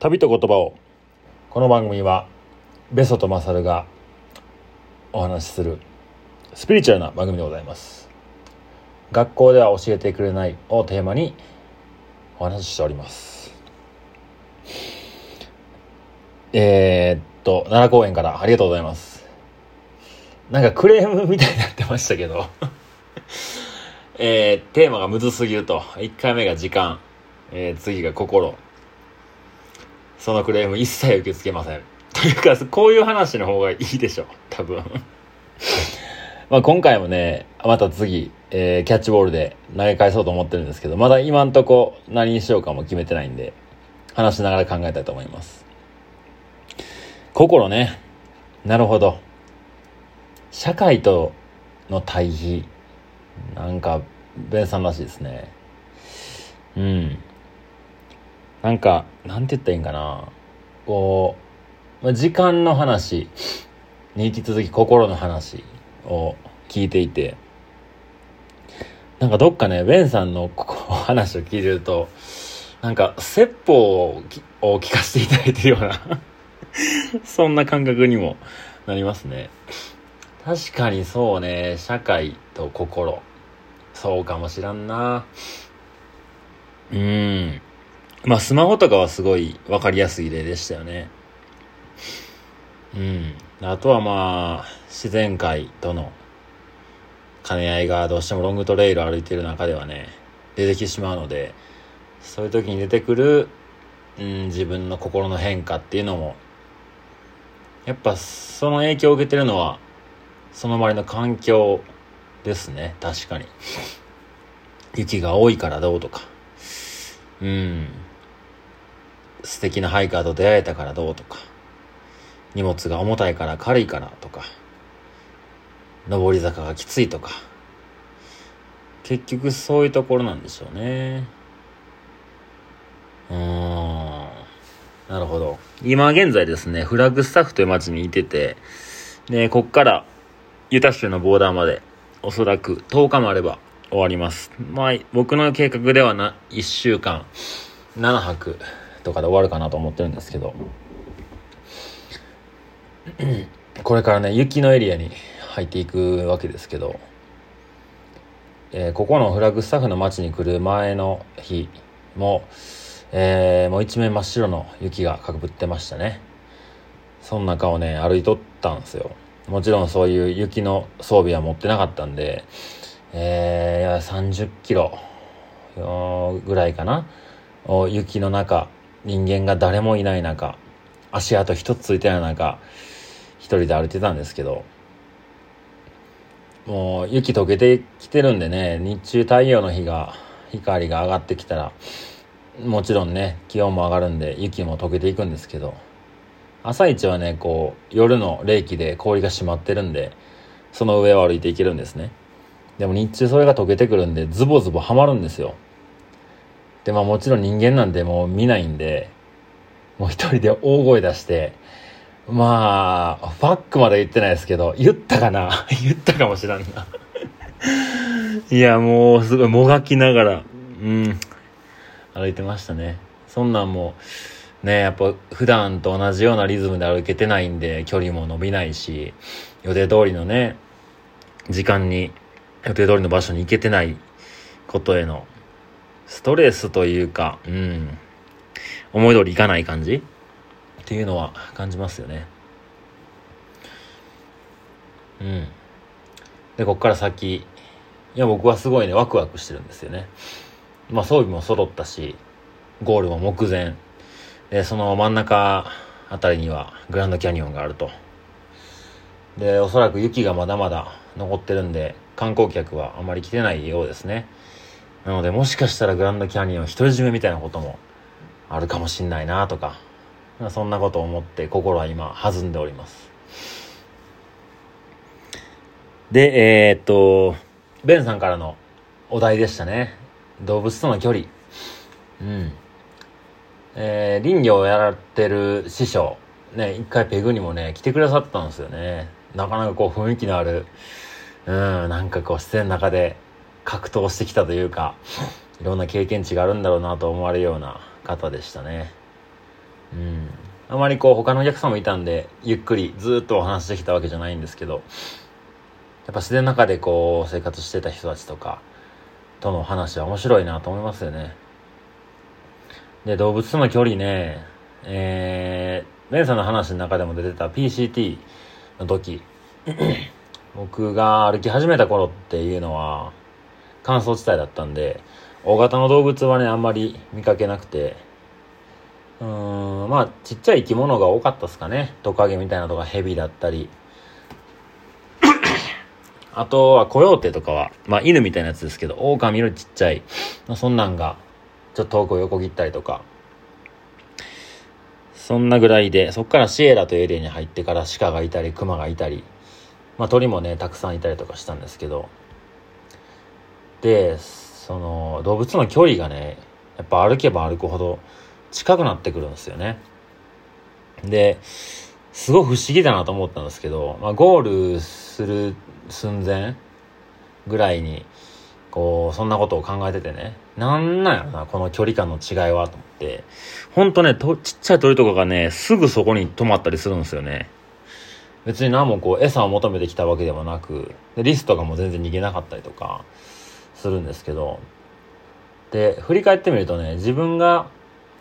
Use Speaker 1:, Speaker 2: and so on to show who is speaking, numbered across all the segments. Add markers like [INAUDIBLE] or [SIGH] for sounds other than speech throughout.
Speaker 1: 旅と言葉を。この番組はベソとマサルがお話しするスピリチュアルな番組でございます。学校では教えてくれないをテーマにお話ししております。えー、っと奈良公園からありがとうございます。なんかクレームみたいになってましたけど。[LAUGHS] えー、テーマがむずすぎると。1回目が時間、えー、次が心。そのクレーム一切受け付けません。[LAUGHS] というか、こういう話の方がいいでしょう。多分。[LAUGHS] まあ今回もね、また次、えー、キャッチボールで投げ返そうと思ってるんですけど、まだ今んとこ何にしようかも決めてないんで、話しながら考えたいと思います。心ね。なるほど。社会との対比。なんか、ベンさんらしいですね。うん。なんか、なんて言ったらいいんかな。こう、まあ、時間の話に引き続き心の話を聞いていて、なんかどっかね、ベンさんの話を聞いてると、なんか、説法を聞かせていただいてるような [LAUGHS] そんな感覚にもなりますね。確かにそうね、社会と心。そうかもしらんな。うん。まあスマホとかはすごい分かりやすい例でしたよね。うん。あとはまあ、自然界との兼ね合いがどうしてもロングトレイル歩いてる中ではね、出てきてしまうので、そういう時に出てくる、うん、自分の心の変化っていうのも、やっぱその影響を受けてるのは、その周りの環境ですね、確かに。雪が多いからどうとか。うん。素敵なハイカーと出会えたからどうとか、荷物が重たいから軽いからとか、上り坂がきついとか、結局そういうところなんでしょうね。うーん。なるほど。今現在ですね、フラッグスタッフという街にいてて、で、こっからユタ州のボーダーまでおそらく10日もあれば終わります。まあ、僕の計画ではな、1週間、7泊とかで終わるかなと思ってるんですけど。[CLEARS THROAT] これからね雪のエリアに入っていくわけですけど、えー、ここのフラッグスタッフの街に来る前の日も、えー、もう一面真っ白の雪がかぶってましたね。その中をね歩いとったんですよ。もちろんそういう雪の装備は持ってなかったんで、えー、30キロぐらいかな？雪の中人間が誰もいない中足跡一つついてない中一人で歩いてたんですけどもう雪溶けてきてるんでね日中太陽の日が光が上がってきたらもちろんね気温も上がるんで雪も溶けていくんですけど朝一はねこう夜の冷気で氷が締まってるんでその上を歩いていけるんですね。でも日中それが溶けてくるんでズボズボはまるんですよ。で、まあもちろん人間なんでもう見ないんで、もう一人で大声出して、まあ、ファックまで言ってないですけど、言ったかな？[LAUGHS] 言ったかもしらんな。[LAUGHS] いや、もうすごいもがきながら、うん、歩いてましたね。そんなんもね、やっぱ普段と同じようなリズムで歩けてないんで、距離も伸びないし、予定通りのね、時間に、予定通りの場所に行けてないことへのストレスというか、うん、思い通りいかない感じ？っていうのは感じますよね。うん。で、こっから先、いや、僕はすごいね、ワクワクしてるんですよね。まあ、装備も揃ったし、ゴールも目前。で、その真ん中あたりにはグランドキャニオンがあると。で、おそらく雪がまだまだ残ってるんで、観光客はあまり来てないようですね。なのでもしかしたらグランドキャニオン独り占めみたいなこともあるかもしんないなとか、そんなことを思って心は今弾んでおります。で、えー、っと、ベンさんからのお題でしたね。動物との距離。うん。えー、林業をやられてる師匠、ね、一回ペグにもね、来てくださったんですよね。なかなかこう雰囲気のある、うん、なんかこう自然の中で格闘してきたというか、いろんな経験値があるんだろうなと思われるような方でしたね。うんあまりこう他のお客さんもいたんでゆっくりずっとお話しできたわけじゃないんですけどやっぱ自然の中でこう生活してた人たちとかとの話は面白いなと思いますよねで動物との距離ねえー、ベンさんの話の中でも出てた PCT の時僕が歩き始めた頃っていうのは乾燥地帯だったんで大型の動物はねあんまり見かけなくてうーんまあちっちゃい生き物が多かったですかね。トカゲみたいなとかヘビだったり。[COUGHS] あとはコヨーテとかはまあ犬みたいなやつですけど狼のちっちゃい、まあ、そんなんがちょっと遠くを横切ったりとか。そんなぐらいでそっからシエラというエリアに入ってから鹿がいたりクマがいたりまあ鳥もねたくさんいたりとかしたんですけどでその動物の距離がねやっぱ歩けば歩くほど近くなってくるんですよね。ですごい不思議だなと思ったんですけど、まあ、ゴールする寸前ぐらいにこうそんなことを考えててねなんなんやろなこの距離感の違いはと思って。ほんとねとちっちゃい鳥とかがねすぐそこに止まったりするんですよね。別に何もこう餌を求めてきたわけでもなくリスとかも全然逃げなかったりとか。するんですけどで振り返ってみるとね自分が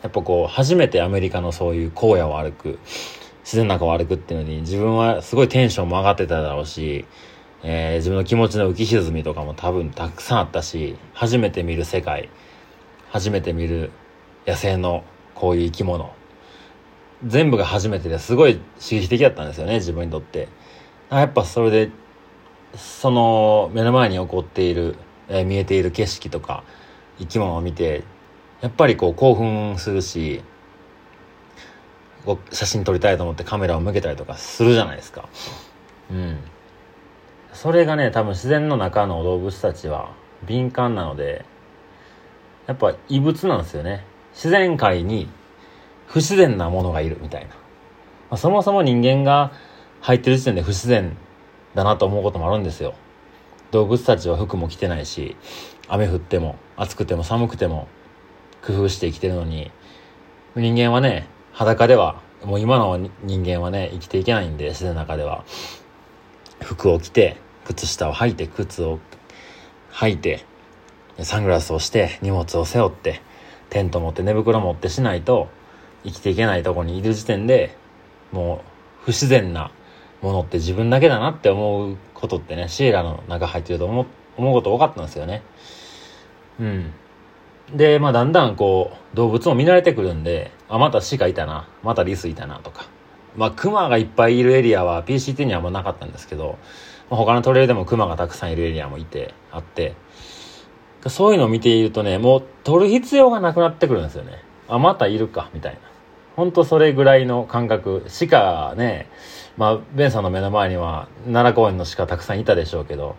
Speaker 1: やっぱこう初めてアメリカのそういう荒野を歩く自然の中を歩くっていうのに自分はすごいテンションも上がってただろうし、えー、自分の気持ちの浮き沈みとかも多分たくさんあったし初めて見る世界初めて見る野生のこういう生き物全部が初めてですごい刺激的だったんですよね自分にとって。やっぱそれでその目の前に起こっている、えー、見えている景色とか生き物を見てやっぱりこう興奮するし写真撮りたいと思ってカメラを向けたりとかするじゃないですか。うん。それがね多分自然の中の動物たちは敏感なのでやっぱ異物なんですよね。自然界に不自然なものがいるみたいな、まあ、そもそも人間が入ってる時点で不自然だなと思うこともあるんですよ。動物たちは服も着てないし雨降っても暑くても寒くても工夫して生きてるのに人間はね裸ではもう今の人間はね生きていけないんで自然の中では。服を着て靴下を履いて靴を履いてサングラスをして荷物を背負ってテント持って寝袋持ってしないと生きていけないとこにいる時点でもう不自然なものって自分だけだなって思うことってねシエラの中入ってると思思うこと多かったんですよね。うん。でまあだんだんこう動物も見慣れてくるんであまた鹿いたなまたリスいたなとか。まあクマがいっぱいいるエリアは PCT にはもうなかったんですけど、まあ、他のトレイルでもクマがたくさんいるエリアもいてあって。そういうのを見ているとねもう撮る必要がなくなってくるんですよね。あまたいるかみたいな。ほんとそれぐらいの感覚鹿ねまあベンさんの目の前には奈良公園の鹿たくさんいたでしょうけど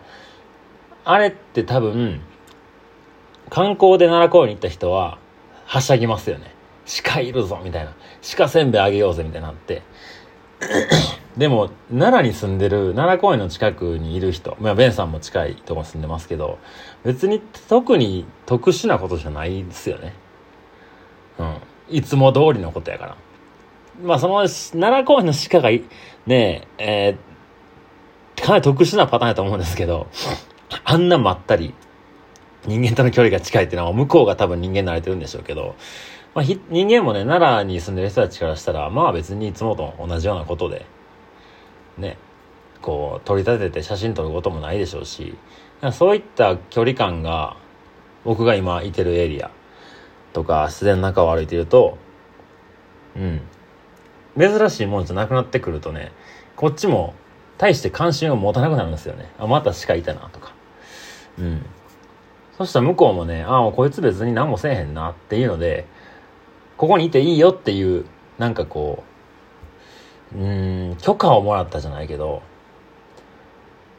Speaker 1: あれって多分観光で奈良公園に行った人ははしゃぎますよね。鹿いるぞみたいな。鹿せんべいあげようぜみたいになって。でも奈良に住んでる奈良公園の近くにいる人まあベンさんも近いとこ住んでますけど別に特に特殊なことじゃないですよね。うん。いつも通りのことやから。まあその奈良公園の鹿がねえー、かなり特殊なパターンやと思うんですけどあんなまったり人間との距離が近いっていうのは向こうが多分人間慣れてるんでしょうけど、まあ、人間もね、奈良に住んでる人たちからしたら、まあ別にいつもと同じようなことで、ね、こう、取り立てて写真撮ることもないでしょうし、そういった距離感が、僕が今いてるエリア。とか自然の中を歩いてると、うん、珍しいもんじゃなくなってくるとね、こっちも大して関心を持たなくなるんですよね。あ、また鹿いたなとか。うん。そしたら向こうもね、ああ、こいつ別に何もせえへんなっていうので、ここにいていいよっていう、なんかこう、うん、許可をもらったじゃないけど、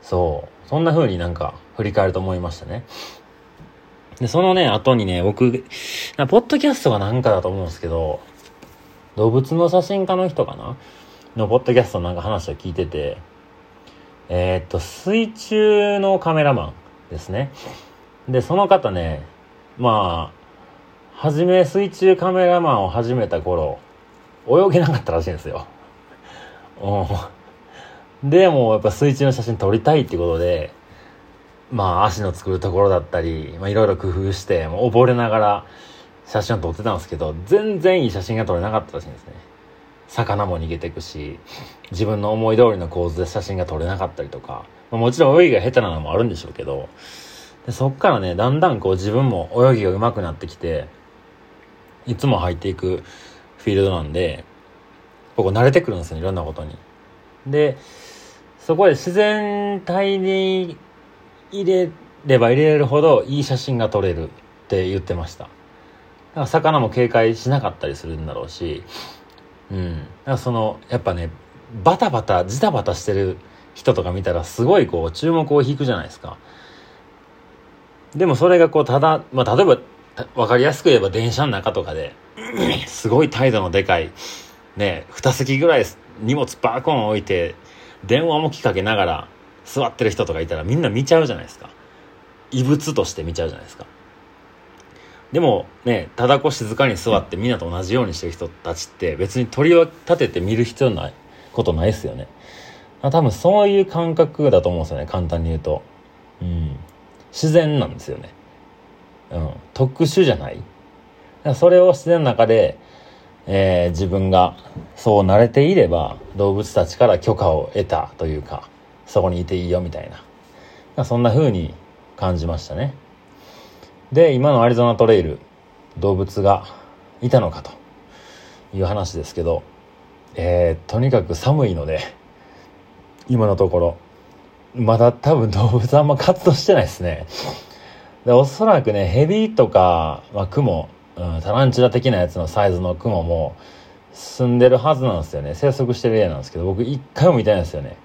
Speaker 1: そう、そんな風になんか振り返ると思いましたね。で、そのね、後にね、僕、ポッドキャストがなんかだと思うんですけど、動物の写真家の人かな？のポッドキャストのなんか話を聞いてて、えー、っと、水中のカメラマンですね。で、その方ね、まあ、はじめ水中カメラマンを始めた頃泳げなかったらしいんですよ。[LAUGHS] うん。でもやっぱ水中の写真撮りたいってことで、まあ足の作るところだったり、まあいろいろ工夫して、もう溺れながら写真を撮ってたんですけど、全然いい写真が撮れなかったらしいんですね。魚も逃げていくし、自分の思い通りの構図で写真が撮れなかったりとか、まあ、もちろん泳ぎが下手なのもあるんでしょうけど、でそっからね、だんだんこう自分も泳ぎが上手くなってきて、いつも入っていくフィールドなんで、ここ慣れてくるんですよ、いろんなことに。で、そこで自然体に入れれば入れるほどいい写真が撮れるって言ってました。だから魚も警戒しなかったりするんだろうし、うん。だからその、やっぱね、バタバタ、ジタバタしてる人とか見たらすごいこう注目を引くじゃないですか。でもそれがこうただ、まあ例えばわかりやすく言えば電車の中とかで、すごい態度のでかい、ね、二席ぐらい荷物バーコン置いて、電話もきかけながら座ってる人とかいたらみんな見ちゃうじゃないですか。異物として見ちゃうじゃないですか。でもね、ただこ静かに座ってみんなと同じようにしてる人たちって別に鳥を立てて見る必要ないことないですよね。多分そういう感覚だと思うんですよね、簡単に言うと。うん。自然なんですよね。うん。特殊じゃない？それを自然の中で、えー、自分がそう慣れていれば動物たちから許可を得たというか、そこにいていいよみたいな。そんな風に感じましたね。で、今のアリゾナトレイル、動物がいたのかという話ですけど、えー、とにかく寒いので、今のところ、まだ多分動物あんま活動してないですね。で、おそらくね、ヘビとか、まあ、クモ、うん、タランチュラ的なやつのサイズのクモも住んでるはずなんですよね。生息してる家なんですけど、僕一回も見たいんですよね。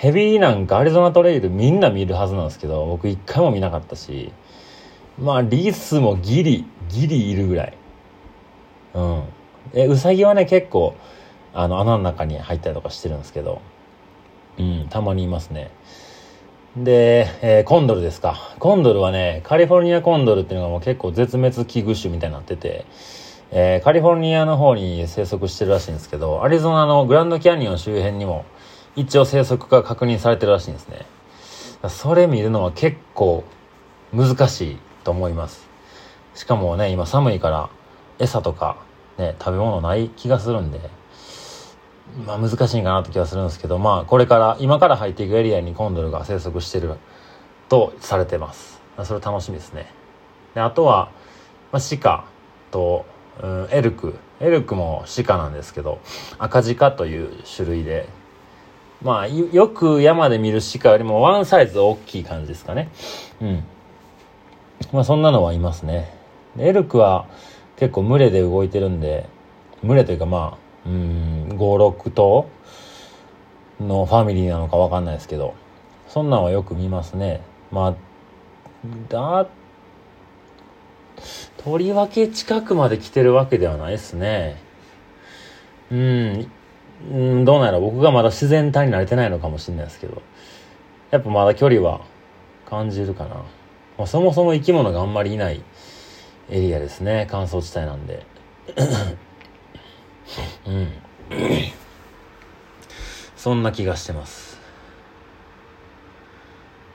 Speaker 1: ヘビーなんかアリゾナトレイルみんな見るはずなんですけど、僕一回も見なかったし、まあ、リスもギリ、ギリいるぐらい。うん。え、ウサギはね、結構、あの、穴の中に入ったりとかしてるんですけど、うん、たまにいますね。で、えー、コンドルですか。コンドルはね、カリフォルニアコンドルっていうのがもう結構絶滅危惧種みたいになってて、えー、カリフォルニアの方に生息してるらしいんですけど、アリゾナのグランドキャニオン周辺にも一応生息が確認されてるらしいんですね。それ見るのは結構難しいと思います。しかもね、今寒いから餌とかね、食べ物ない気がするんで、まあ難しいかなって気がするんですけど、まあこれから、今から入っていくエリアにコンドルが生息してるとされてます。それ楽しみですね。で、あとは、まあ、鹿と、うん、エルク。エルクも鹿なんですけど、赤鹿という種類で、まあ、よく山で見る鹿よりもワンサイズ大きい感じですかね。うん。まあそんなのはいますね。エルクは結構群れで動いてるんで、群れというかまあ、うん、5、6頭のファミリーなのかわかんないですけど、そんなんはよく見ますね。まあ、だ、とりわけ近くまで来てるわけではないですね。うん、うん、どうなんやろ僕がまだ自然体に慣れてないのかもしれないですけど、やっぱまだ距離は感じるかな。まあ、そもそも生き物があんまりいないエリアですね。乾燥地帯なんで。うん。そんな気がしてます。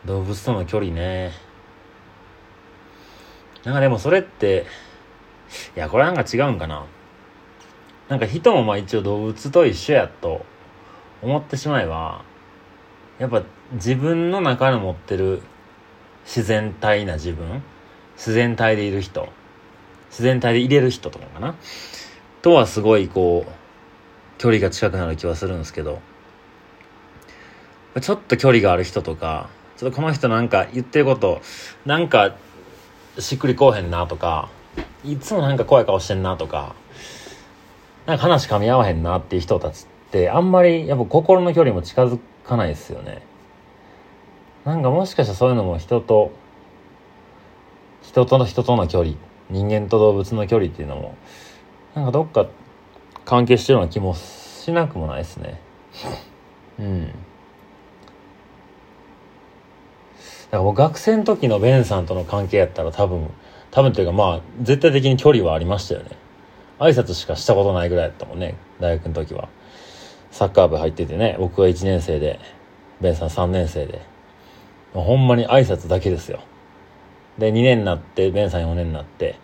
Speaker 1: 動物との距離ね。なんかでもそれって、いや、これなんか違うんかな。なんか人もまあ一応動物と一緒やと思ってしまえば、やっぱ自分の中の持ってる自然体な自分自然体でいる人自然体で入れる人とかかなとはすごいこう距離が近くなる気はするんですけどちょっと距離がある人とかちょっとこの人なんか言ってることなんかしっくりこうへんなとかいつもなんか怖い顔してんなとかなんか話噛み合わへんなっていう人たちってあんまりやっぱ心の距離も近づかないですよね。なんかもしかしたらそういうのも人と人との人との距離人間と動物の距離っていうのもなんかどっか関係してるような気もしなくもないですね。うん。だから僕学生の時のベンさんとの関係やったら多分多分というかまあ絶対的に距離はありましたよね。挨拶しかしたことないぐらいだったもんね。大学の時は。サッカー部入っててね僕が1年生でベンさん3年生で。ほんまに挨拶だけですよ。で2年になってベンさん4年になって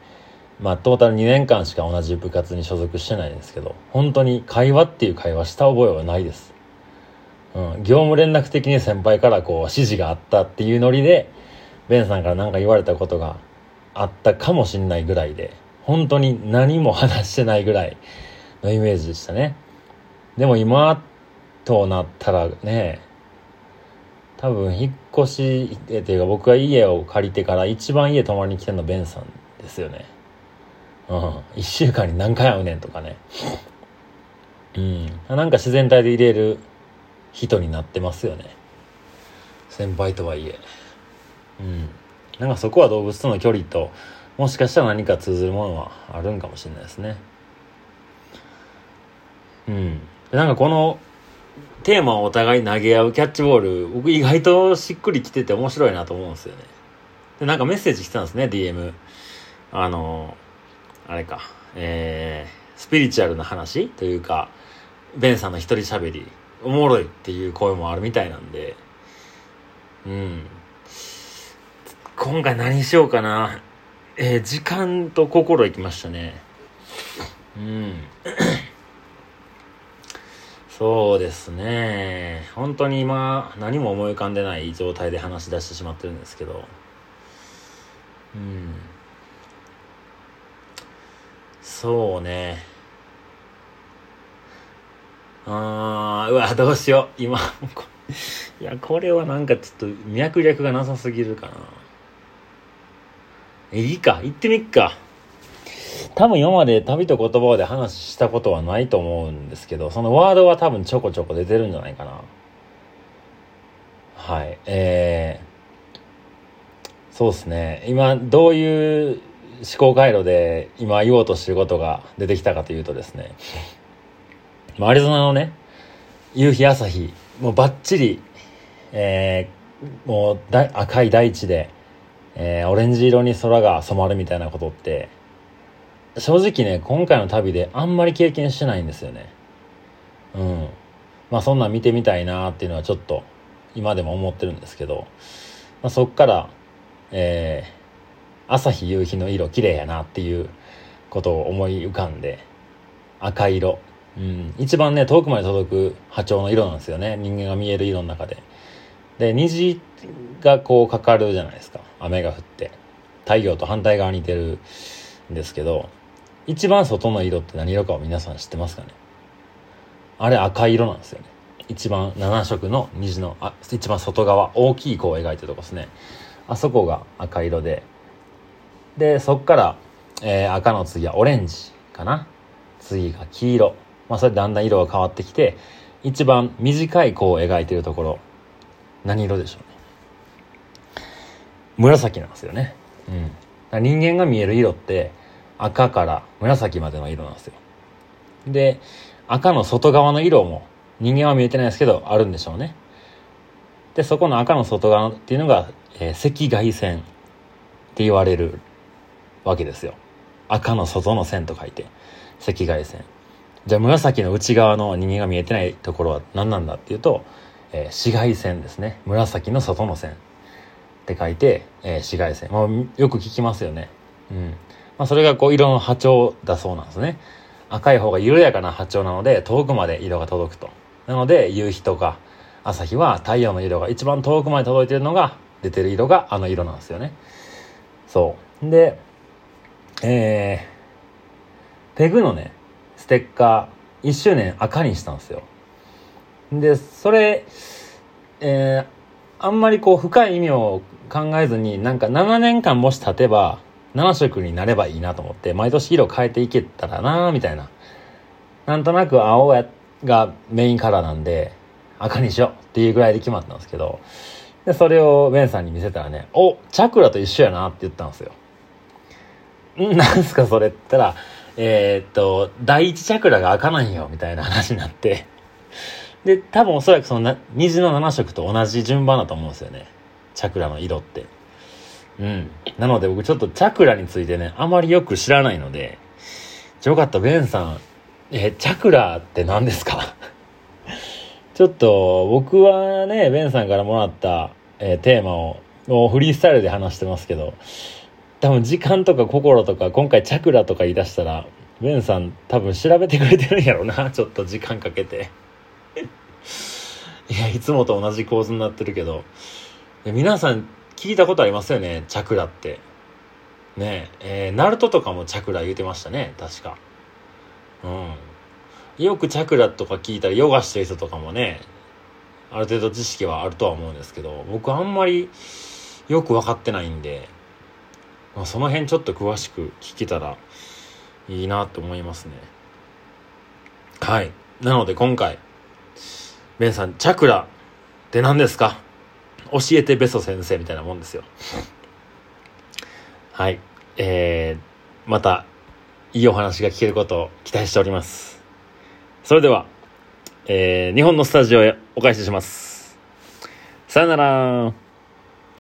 Speaker 1: まあトータル2年間しか同じ部活に所属してないんですけど本当に会話っていう会話した覚えはないです。うん、業務連絡的に先輩からこう指示があったっていうノリでベンさんから何か言われたことがあったかもしんないぐらいで本当に何も話してないぐらいのイメージでしたね。でも今となったらね多分引っ越しっていうか僕が家を借りてから一番家泊まりに来てるのベンさんですよね。うん。1週間に何回会うねんとかね。うん。なんか自然体で入れる人になってますよね。先輩とはいえ。うん。なんかそこは動物との距離ともしかしたら何か通ずるものはあるんかもしれないですね。うん。なんかこのテーマをお互い投げ合うキャッチボール僕意外としっくりきてて面白いなと思うんですよね。でなんかメッセージ来たんですね DM あのあれか。えー、スピリチュアルな話というかベンさんの一人喋り。おもろいっていう声もあるみたいなんで、うん。今回何しようかな。えー、時間と心いきましたね。うん。[COUGHS] そうですね。本当に今、何も思い浮かんでない状態で話し出してしまってるんですけど。うん。そうね。あー、うわ、どうしよう。今、[LAUGHS] いや、これはなんかちょっと脈略がなさすぎるかな。えいいか、行ってみっか。多分今まで旅と言葉で話したことはないと思うんですけど、そのワードは多分ちょこちょこ出てるんじゃないかな。はい。えー、そうですね。今、どういう思考回路で今言おうとしてることが出てきたかというとですね、アリゾナのね、夕日朝日、もうバッチリ、えー、もうだ赤い大地で、えー、オレンジ色に空が染まるみたいなことって、正直ね、今回の旅であんまり経験してないんですよね。うん。まあそんなん見てみたいなっていうのはちょっと今でも思ってるんですけど、まあ、そっから、えー、朝日夕日の色綺麗やなっていうことを思い浮かんで、赤色、うん、一番ね遠くまで届く波長の色なんですよね人間が見える色の中でで虹がこうかかるじゃないですか。雨が降って。太陽と反対側に似てるんですけど一番外の色って何色かを皆さん知ってますかね？あれ赤色なんですよね。一番7色の虹のあ一番外側大きい弧を描いてるとこですね。あそこが赤色で。でそっから、えー、赤の次はオレンジかな？次が黄色。まあ、それでだんだん色が変わってきて一番短い弧を描いてるところ何色でしょうね。紫なんですよね、うん、人間が見える色って赤から紫までの色なんですよ。で赤の外側の色も人間は見えてないですけどあるんでしょうね。でそこの赤の外側っていうのが、えー、赤外線って言われるわけですよ。赤の外の線と書いて赤外線。じゃあ紫の内側の人間が見えてないところは何なんだっていうと、えー、紫外線ですね。紫の外の線。って書いて、えー、紫外線、まあ、よく聞きますよね。うん。まあ、それがこう色の波長だそうなんですね。赤い方が緩やかな波長なので遠くまで色が届くと。なので夕日とか朝日は太陽の色が一番遠くまで届いてるのが出てる色があの色なんですよね。そう。でえー、ペグのねステッカー1周年赤にしたんですよ。でそれえー、あんまりこう深い意味を考えずになんか7年間もし経てば7色になればいいなと思って毎年色変えていけたらなみたいななんとなく青がメインカラーなんで赤にしようっていうぐらいで決まったんですけどでそれをベンさんに見せたらね「おチャクラと一緒やな」って言ったんですよ。んなんすかそれって言ったらえー、っと、第一チャクラが開かないよ、みたいな話になって。で、多分おそらくその虹の7色と同じ順番だと思うんですよね。チャクラの色って。うん。なので僕ちょっとチャクラについてね、あまりよく知らないので、よかったベンさんえチャクラって何ですか？[LAUGHS] ちょっと僕はねベンさんからもらった、えー、テーマをフリースタイルで話してますけど多分時間とか心とか今回チャクラとか言い出したらベンさん多分調べてくれてるんやろなちょっと時間かけていやいつもと同じ構図になってるけど。皆さん聞いたことありますよね？チャクラって。ね。えー、ナルトとかもチャクラ言うてましたね。確か。うん。よくチャクラとか聞いたらヨガしてる人とかもねある程度知識はあるとは思うんですけど僕あんまりよく分かってないんで、まあ、その辺ちょっと詳しく聞けたらいいなと思いますね。はい。なので今回ベンさんチャクラって何ですか？教えてベソ先生みたいなもんですよ。はい。えー、またいいお話が聞けることを期待しております。それでは、えー、日本のスタジオへお返しします。さよなら